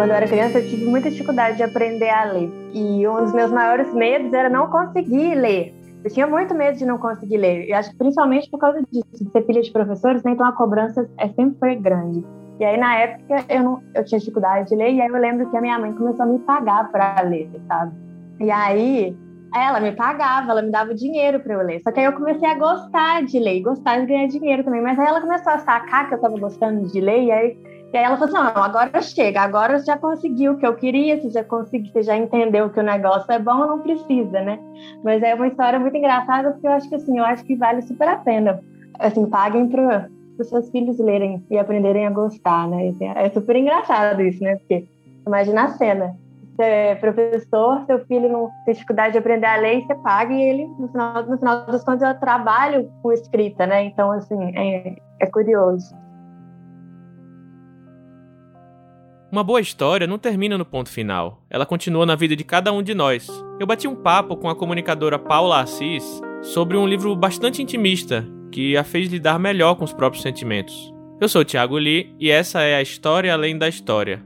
Quando eu era criança, eu tive muita dificuldade de aprender a ler. E um dos meus maiores medos era não conseguir ler. Eu tinha muito medo de não conseguir ler. E acho que principalmente por causa disso, de ser filha de professores, né? então a cobrança é sempre foi grande. E aí, na época, eu, não, eu tinha dificuldade de ler, e aí eu lembro que a minha mãe começou a me pagar para ler, sabe? E aí, ela me pagava, ela me dava dinheiro para eu ler. Só que aí eu comecei a gostar de ler, gostar de ganhar dinheiro também. Mas aí ela começou a sacar que eu estava gostando de ler, e aí, e aí ela falou assim: não, agora chega, agora você já conseguiu o que eu queria, você já conseguiu, você já entendeu que o negócio é bom, não precisa, né? Mas é uma história muito engraçada, porque eu acho que assim, eu acho que vale super a pena. Assim, paguem para os seus filhos lerem e aprenderem a gostar, né? É super engraçado isso, né? Porque imagina a cena. Você é professor, seu filho não tem dificuldade de aprender a ler, você paga e ele, no final, no final das contas, eu trabalho com escrita, né? Então, assim, é, é curioso. Uma boa história não termina no ponto final. Ela continua na vida de cada um de nós. Eu bati um papo com a comunicadora Paula Assis sobre um livro bastante intimista que a fez lidar melhor com os próprios sentimentos. Eu sou o Thiago Lee e essa é a História Além da História.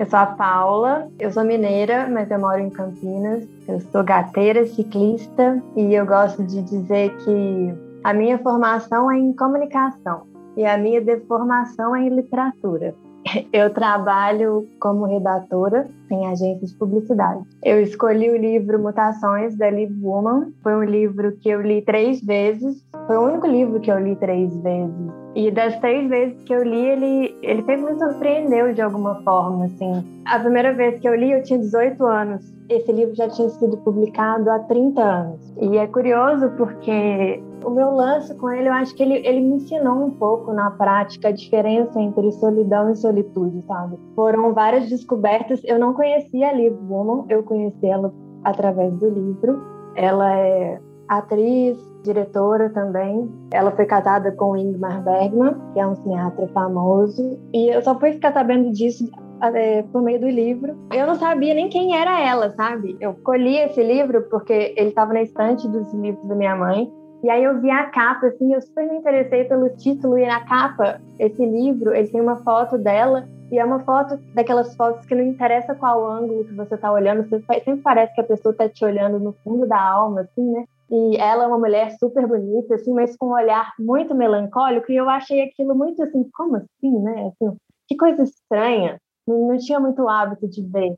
Eu sou a Paula, eu sou mineira, mas eu moro em Campinas. Eu sou gateira, ciclista e eu gosto de dizer que a minha formação é em comunicação e a minha deformação é em literatura. Eu trabalho como redatora em agências de publicidade. Eu escolhi o livro Mutações da Liv Woman. Foi um livro que eu li três vezes. Foi o único livro que eu li três vezes. E das três vezes que eu li, ele, ele sempre me surpreendeu de alguma forma, assim. A primeira vez que eu li, eu tinha 18 anos. Esse livro já tinha sido publicado há 30 anos. E é curioso porque o meu lance com ele, eu acho que ele, ele me ensinou um pouco na prática a diferença entre solidão e solitude, sabe? Foram várias descobertas. Eu não conhecia a Liv Woman, eu conheci ela através do livro. Ela é atriz, diretora também. Ela foi casada com Ingmar Bergman, que é um cineasta famoso. E eu só fui ficar sabendo disso é, por meio do livro. Eu não sabia nem quem era ela, sabe? Eu colhi esse livro porque ele estava na estante dos livros da minha mãe. E aí eu vi a capa, assim, eu super me interessei pelo título e na capa, esse livro, ele tem uma foto dela e é uma foto daquelas fotos que não interessa qual ângulo que você está olhando, você sempre parece que a pessoa está te olhando no fundo da alma, assim, né? E ela é uma mulher super bonita, assim, mas com um olhar muito melancólico, e eu achei aquilo muito assim, como assim, né? Assim, que coisa estranha. Não, não tinha muito hábito de ver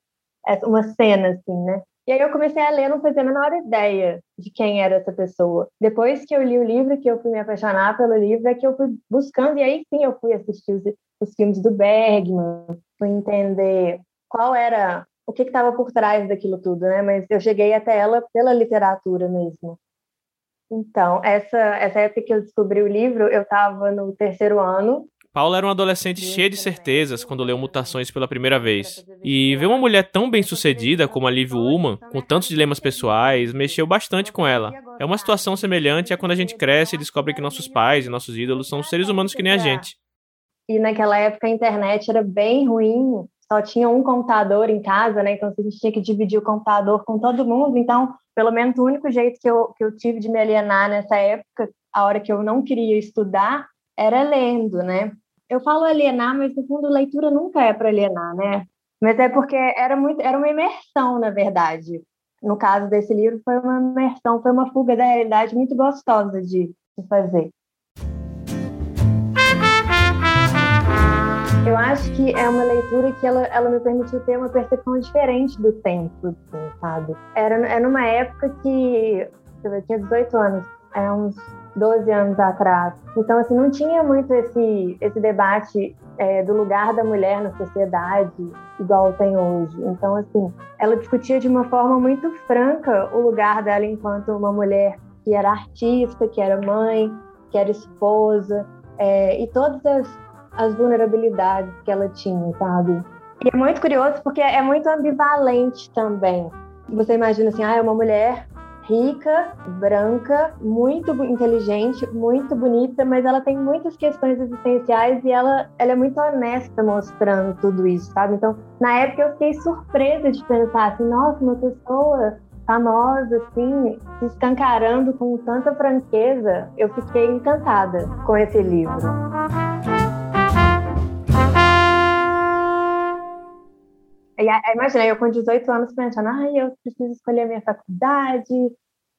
uma cena assim, né? E aí eu comecei a ler, não fazia a menor ideia de quem era essa pessoa. Depois que eu li o livro, que eu fui me apaixonar pelo livro, é que eu fui buscando, e aí sim eu fui assistir os, os filmes do Bergman, fui entender qual era, o que estava por trás daquilo tudo, né? Mas eu cheguei até ela pela literatura mesmo. Então, essa, essa época que eu descobri o livro, eu estava no terceiro ano Paula era uma adolescente cheia de certezas quando leu Mutações pela primeira vez. E ver uma mulher tão bem sucedida como a Liv Ullman, com tantos dilemas pessoais, mexeu bastante com ela. É uma situação semelhante a quando a gente cresce e descobre que nossos pais e nossos ídolos são seres humanos que nem a gente. E naquela época a internet era bem ruim, só tinha um computador em casa, né? Então a gente tinha que dividir o computador com todo mundo. Então, pelo menos o único jeito que eu, que eu tive de me alienar nessa época, a hora que eu não queria estudar, era lendo, né? Eu falo alienar, mas no fundo leitura nunca é para alienar, né? Mas é porque era muito, era uma imersão, na verdade. No caso desse livro, foi uma imersão, foi uma fuga da realidade muito gostosa de, de fazer. Eu acho que é uma leitura que ela, ela me permitiu ter uma percepção diferente do tempo, assim, sabe? Era, era numa época que eu tinha 18 anos, é uns 12 anos atrás. Então, assim, não tinha muito esse, esse debate é, do lugar da mulher na sociedade igual tem hoje. Então, assim, ela discutia de uma forma muito franca o lugar dela enquanto uma mulher que era artista, que era mãe, que era esposa, é, e todas as, as vulnerabilidades que ela tinha, sabe? E é muito curioso porque é muito ambivalente também. Você imagina assim, ah, é uma mulher rica, branca, muito inteligente, muito bonita, mas ela tem muitas questões existenciais e ela, ela é muito honesta mostrando tudo isso, sabe? Então, na época eu fiquei surpresa de pensar assim, nossa, uma pessoa famosa, assim, se escancarando com tanta franqueza, eu fiquei encantada com esse livro. Imagina, eu com 18 anos pensando, ai, eu preciso escolher a minha faculdade,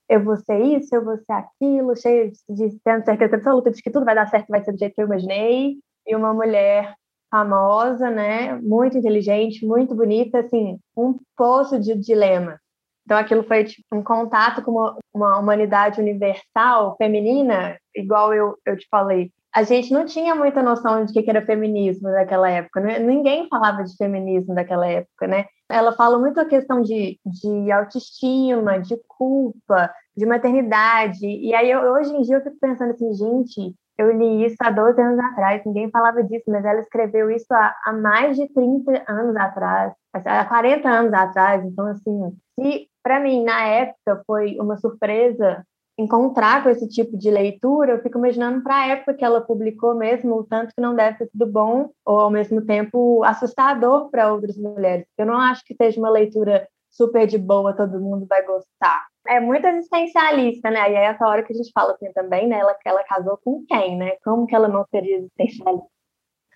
eu vou ser isso, eu vou ser aquilo, cheio de, tendo certeza absoluta de que tudo vai dar certo, vai ser do jeito que eu imaginei. E uma mulher famosa, né, muito inteligente, muito bonita, assim, um poço de dilema. Então aquilo foi tipo, um contato com uma, uma humanidade universal, feminina, igual eu, eu te falei. A gente não tinha muita noção de que era feminismo naquela época. Né? Ninguém falava de feminismo naquela época, né? Ela fala muito a questão de, de autoestima, de culpa, de maternidade. E aí, eu, hoje em dia, eu fico pensando assim, gente, eu li isso há 12 anos atrás, ninguém falava disso, mas ela escreveu isso há, há mais de 30 anos atrás, há 40 anos atrás. Então, assim, se para mim, na época, foi uma surpresa encontrar com esse tipo de leitura, eu fico imaginando para a época que ela publicou mesmo, o tanto que não deve ter sido bom, ou ao mesmo tempo assustador para outras mulheres. Eu não acho que seja uma leitura super de boa, todo mundo vai gostar. É muito existencialista, né? E é essa hora que a gente fala assim também, né? Ela, ela casou com quem, né? Como que ela não seria existencialista?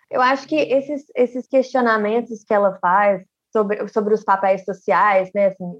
Eu acho que esses, esses questionamentos que ela faz sobre, sobre os papéis sociais, né? Assim,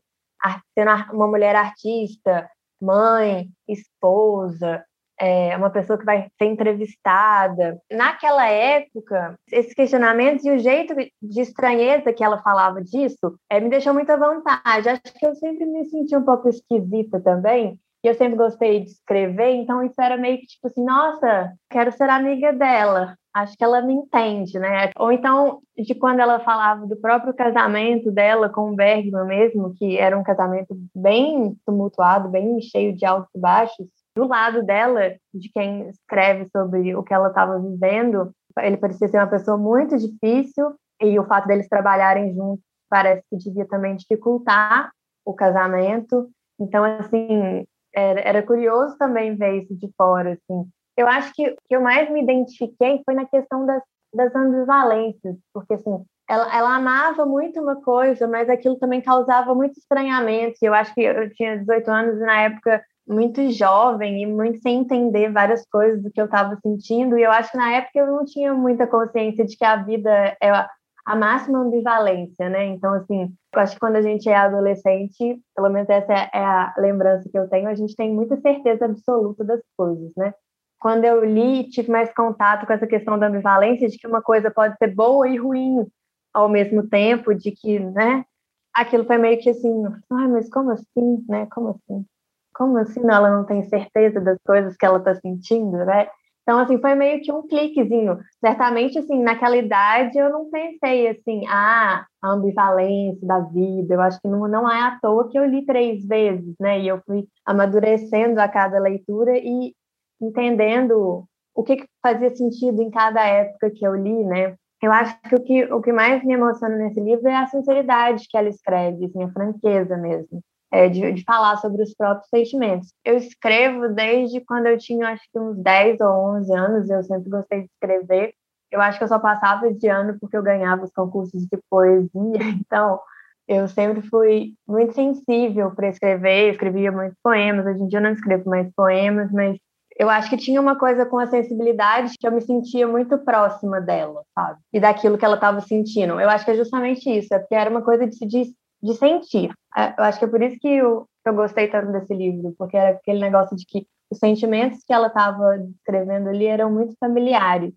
sendo uma mulher artista, mãe, esposa, é, uma pessoa que vai ser entrevistada. Naquela época, esses questionamentos e o jeito de estranheza que ela falava disso é, me deixou muito à vontade. Acho que eu sempre me senti um pouco esquisita também, e eu sempre gostei de escrever, então isso era meio que tipo assim, nossa, quero ser amiga dela acho que ela me entende, né? Ou então, de quando ela falava do próprio casamento dela com o Bergman mesmo, que era um casamento bem tumultuado, bem cheio de altos e baixos, do lado dela, de quem escreve sobre o que ela estava vivendo, ele parecia ser uma pessoa muito difícil, e o fato deles trabalharem juntos parece que devia também dificultar o casamento. Então, assim, era, era curioso também ver isso de fora, assim eu acho que o que eu mais me identifiquei foi na questão das, das ambivalências, porque assim, ela, ela amava muito uma coisa, mas aquilo também causava muito estranhamento. Eu acho que eu tinha 18 anos e na época muito jovem e muito sem entender várias coisas do que eu estava sentindo. E eu acho que na época eu não tinha muita consciência de que a vida é a máxima ambivalência, né? Então, assim, eu acho que quando a gente é adolescente, pelo menos essa é a lembrança que eu tenho, a gente tem muita certeza absoluta das coisas, né? quando eu li, tive mais contato com essa questão da ambivalência, de que uma coisa pode ser boa e ruim ao mesmo tempo, de que, né, aquilo foi meio que assim, ai, mas como assim, né, como assim? Como assim ela não tem certeza das coisas que ela está sentindo, né? Então, assim, foi meio que um cliquezinho. Certamente, assim, naquela idade eu não pensei, assim, ah, a ambivalência da vida. Eu acho que não, não é à toa que eu li três vezes, né? E eu fui amadurecendo a cada leitura e entendendo o que, que fazia sentido em cada época que eu li, né? Eu acho que o que, o que mais me emociona nesse livro é a sinceridade que ela escreve, assim, a franqueza mesmo, é, de, de falar sobre os próprios sentimentos. Eu escrevo desde quando eu tinha, acho que uns 10 ou 11 anos, eu sempre gostei de escrever. Eu acho que eu só passava de ano porque eu ganhava os concursos de poesia, então eu sempre fui muito sensível para escrever, escrevia muitos poemas. Hoje em dia eu não escrevo mais poemas, mas eu acho que tinha uma coisa com a sensibilidade que eu me sentia muito próxima dela, sabe? E daquilo que ela estava sentindo. Eu acho que é justamente isso, é porque era uma coisa de, de, de sentir. É, eu acho que é por isso que eu, eu gostei tanto desse livro, porque era aquele negócio de que os sentimentos que ela estava descrevendo ali eram muito familiares.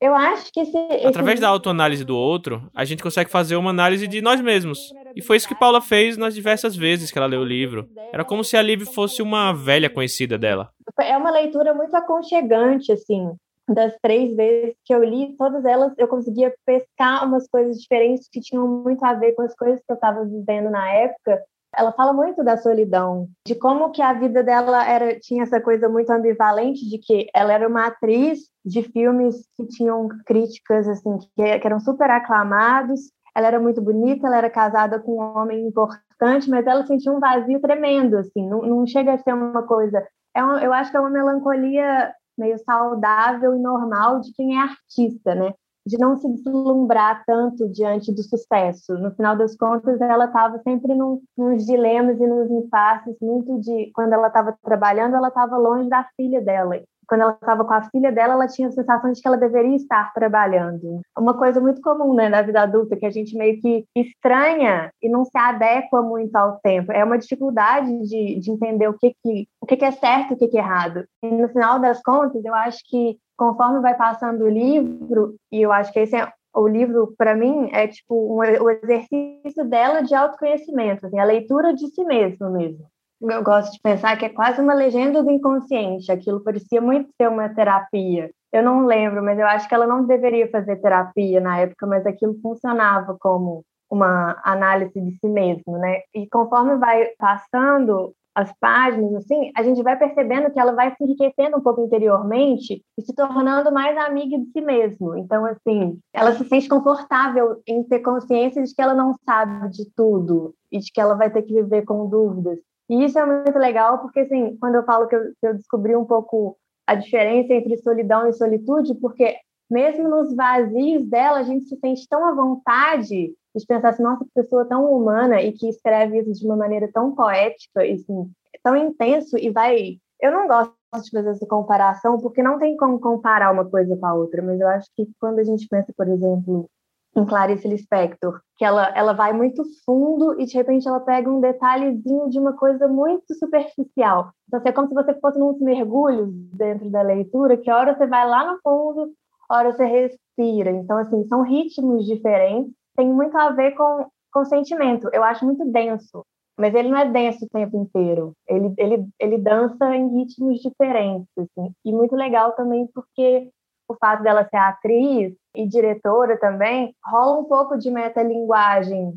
Eu acho que esse, esse... Através da autoanálise do outro, a gente consegue fazer uma análise de nós mesmos. E foi isso que Paula fez nas diversas vezes que ela leu o livro. Era como se a Liv fosse uma velha conhecida dela. É uma leitura muito aconchegante, assim. Das três vezes que eu li, todas elas eu conseguia pescar umas coisas diferentes que tinham muito a ver com as coisas que eu estava vivendo na época ela fala muito da solidão, de como que a vida dela era tinha essa coisa muito ambivalente de que ela era uma atriz de filmes que tinham críticas assim que, que eram super aclamados. Ela era muito bonita, ela era casada com um homem importante, mas ela sentia um vazio tremendo, assim. Não, não chega a ser uma coisa. É eu acho que é uma melancolia meio saudável e normal de quem é artista, né? de não se deslumbrar tanto diante do sucesso. No final das contas, ela estava sempre num, nos dilemas e nos impasses, muito de quando ela estava trabalhando, ela estava longe da filha dela quando ela estava com a filha dela, ela tinha a sensação de que ela deveria estar trabalhando. Uma coisa muito comum né, na vida adulta, que a gente meio que estranha e não se adequa muito ao tempo. É uma dificuldade de, de entender o que, que, o que, que é certo e o que, que é errado. E no final das contas, eu acho que conforme vai passando o livro, e eu acho que esse é o livro, para mim, é tipo um, o exercício dela de autoconhecimento, assim, a leitura de si mesmo mesmo eu gosto de pensar que é quase uma legenda do inconsciente. Aquilo parecia muito ser uma terapia. Eu não lembro, mas eu acho que ela não deveria fazer terapia na época, mas aquilo funcionava como uma análise de si mesmo, né? E conforme vai passando as páginas, assim, a gente vai percebendo que ela vai se enriquecendo um pouco interiormente e se tornando mais amiga de si mesmo. Então, assim, ela se sente confortável em ter consciência de que ela não sabe de tudo e de que ela vai ter que viver com dúvidas. E isso é muito legal, porque, assim, quando eu falo que eu, que eu descobri um pouco a diferença entre solidão e solitude, porque mesmo nos vazios dela, a gente se sente tão à vontade de pensar assim, nossa, que pessoa tão humana e que escreve isso de uma maneira tão poética e assim, tão intenso e vai. Eu não gosto de fazer essa comparação porque não tem como comparar uma coisa com a outra, mas eu acho que quando a gente pensa, por exemplo, em Clarice Lispector, que ela, ela vai muito fundo e de repente ela pega um detalhezinho de uma coisa muito superficial. Então, assim, é como se você fosse num mergulhos dentro da leitura, que hora você vai lá no fundo, hora você respira. Então, assim, são ritmos diferentes, tem muito a ver com, com sentimento. Eu acho muito denso, mas ele não é denso o tempo inteiro. Ele, ele, ele dança em ritmos diferentes, assim. E muito legal também porque o fato dela ser atriz e diretora também, rola um pouco de metalinguagem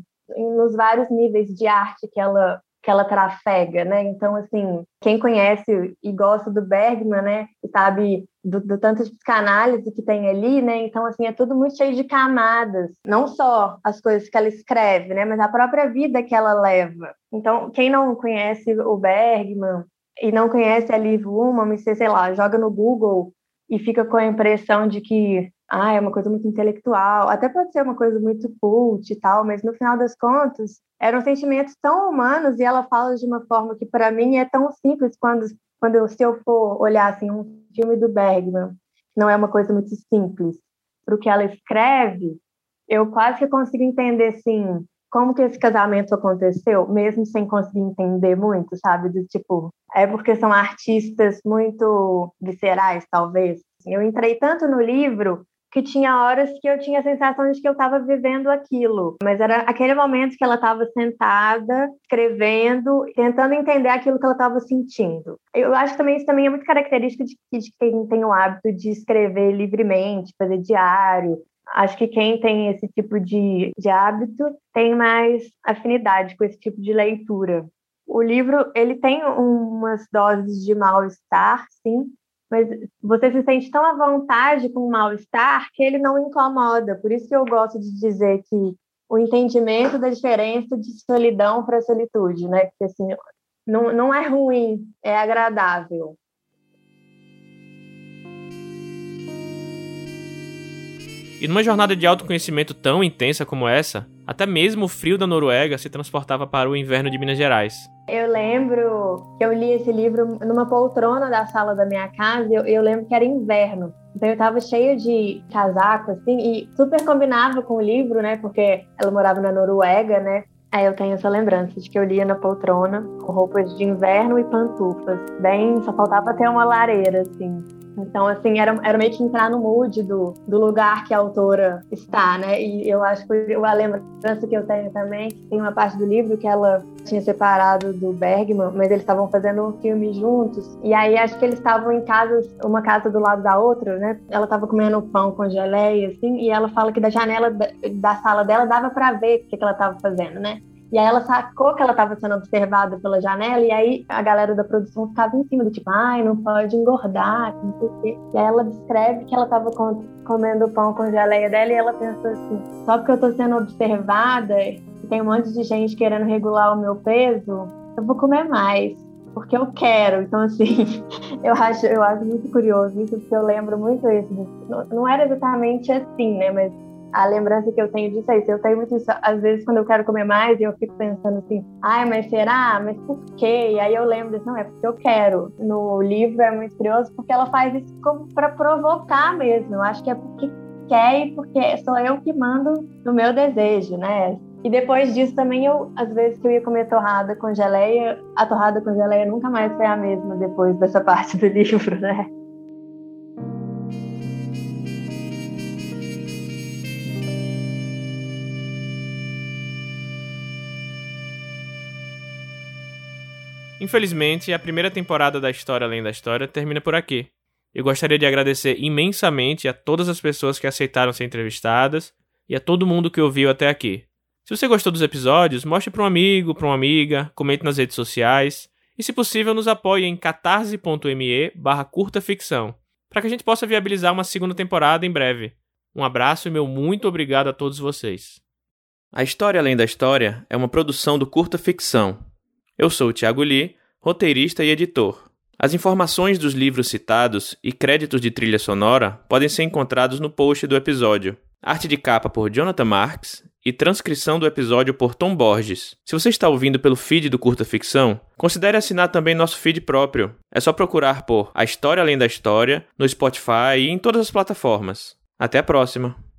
nos vários níveis de arte que ela que ela trafega, né? Então, assim, quem conhece e gosta do Bergman, né, sabe do, do, tanto de psicanálise que tem ali, né? Então, assim, é tudo muito cheio de camadas. Não só as coisas que ela escreve, né? Mas a própria vida que ela leva. Então, quem não conhece o Bergman e não conhece a Liv Ullmann, sei lá, joga no Google e fica com a impressão de que ah, é uma coisa muito intelectual, até pode ser uma coisa muito cult e tal, mas no final das contas eram sentimentos tão humanos e ela fala de uma forma que para mim é tão simples quando quando eu, se eu for olhar assim um filme do Bergman, não é uma coisa muito simples, para o que ela escreve, eu quase que consigo entender assim como que esse casamento aconteceu, mesmo sem conseguir entender muito, sabe? Do tipo, é porque são artistas muito viscerais, talvez. Eu entrei tanto no livro que tinha horas que eu tinha a sensação de que eu estava vivendo aquilo, mas era aquele momento que ela estava sentada, escrevendo, tentando entender aquilo que ela estava sentindo. Eu acho que também isso também é muito característico de, de quem tem o hábito de escrever livremente, fazer diário, Acho que quem tem esse tipo de, de hábito tem mais afinidade com esse tipo de leitura. O livro ele tem umas doses de mal-estar, sim, mas você se sente tão à vontade com o mal-estar que ele não incomoda. Por isso que eu gosto de dizer que o entendimento da diferença de solidão para solitude, né? Porque assim, não, não é ruim, é agradável. E numa jornada de autoconhecimento tão intensa como essa, até mesmo o frio da Noruega se transportava para o inverno de Minas Gerais. Eu lembro que eu li esse livro numa poltrona da sala da minha casa eu, eu lembro que era inverno. Então eu tava cheia de casaco, assim, e super combinava com o livro, né? Porque ela morava na Noruega, né? Aí eu tenho essa lembrança de que eu lia na poltrona com roupas de inverno e pantufas. Bem, só faltava ter uma lareira, assim. Então, assim, era, era meio que entrar no mood do, do lugar que a autora está, né? E eu acho que a lembrança que eu tenho também, tem uma parte do livro que ela tinha separado do Bergman, mas eles estavam fazendo um filme juntos. E aí acho que eles estavam em casa, uma casa do lado da outra, né? Ela estava comendo pão com geleia, assim, e ela fala que da janela da, da sala dela dava para ver o que, que ela estava fazendo, né? E aí ela sacou que ela estava sendo observada pela janela, e aí a galera da produção ficava em cima do tipo, ai, não pode engordar, não sei o quê. E aí ela descreve que ela estava comendo pão com geleia dela e ela pensou assim, só porque eu estou sendo observada e tem um monte de gente querendo regular o meu peso, eu vou comer mais. porque eu quero. Então, assim, eu acho, eu acho muito curioso isso, porque eu lembro muito isso. Não, não era exatamente assim, né? Mas a lembrança que eu tenho disso é isso. Eu tenho muito isso, às vezes, quando eu quero comer mais, eu fico pensando assim, ai, mas será? Mas por quê? E aí eu lembro disso, não, é porque eu quero. No livro é muito curioso porque ela faz isso para provocar mesmo. Eu acho que é porque quer e porque sou eu que mando no meu desejo, né? E depois disso também eu, às vezes que eu ia comer torrada com geleia, a torrada com geleia nunca mais foi a mesma depois dessa parte do livro, né? Infelizmente, a primeira temporada da História Além da História termina por aqui. Eu gostaria de agradecer imensamente a todas as pessoas que aceitaram ser entrevistadas e a todo mundo que ouviu até aqui. Se você gostou dos episódios, mostre para um amigo, para uma amiga, comente nas redes sociais e, se possível, nos apoie em catarse.me barra curta ficção, para que a gente possa viabilizar uma segunda temporada em breve. Um abraço e meu muito obrigado a todos vocês. A História Além da História é uma produção do Curta Ficção. Eu sou o Thiago Lee, roteirista e editor. As informações dos livros citados e créditos de trilha sonora podem ser encontrados no post do episódio. Arte de capa por Jonathan Marks e transcrição do episódio por Tom Borges. Se você está ouvindo pelo feed do Curta Ficção, considere assinar também nosso feed próprio. É só procurar por A História Além da História no Spotify e em todas as plataformas. Até a próxima!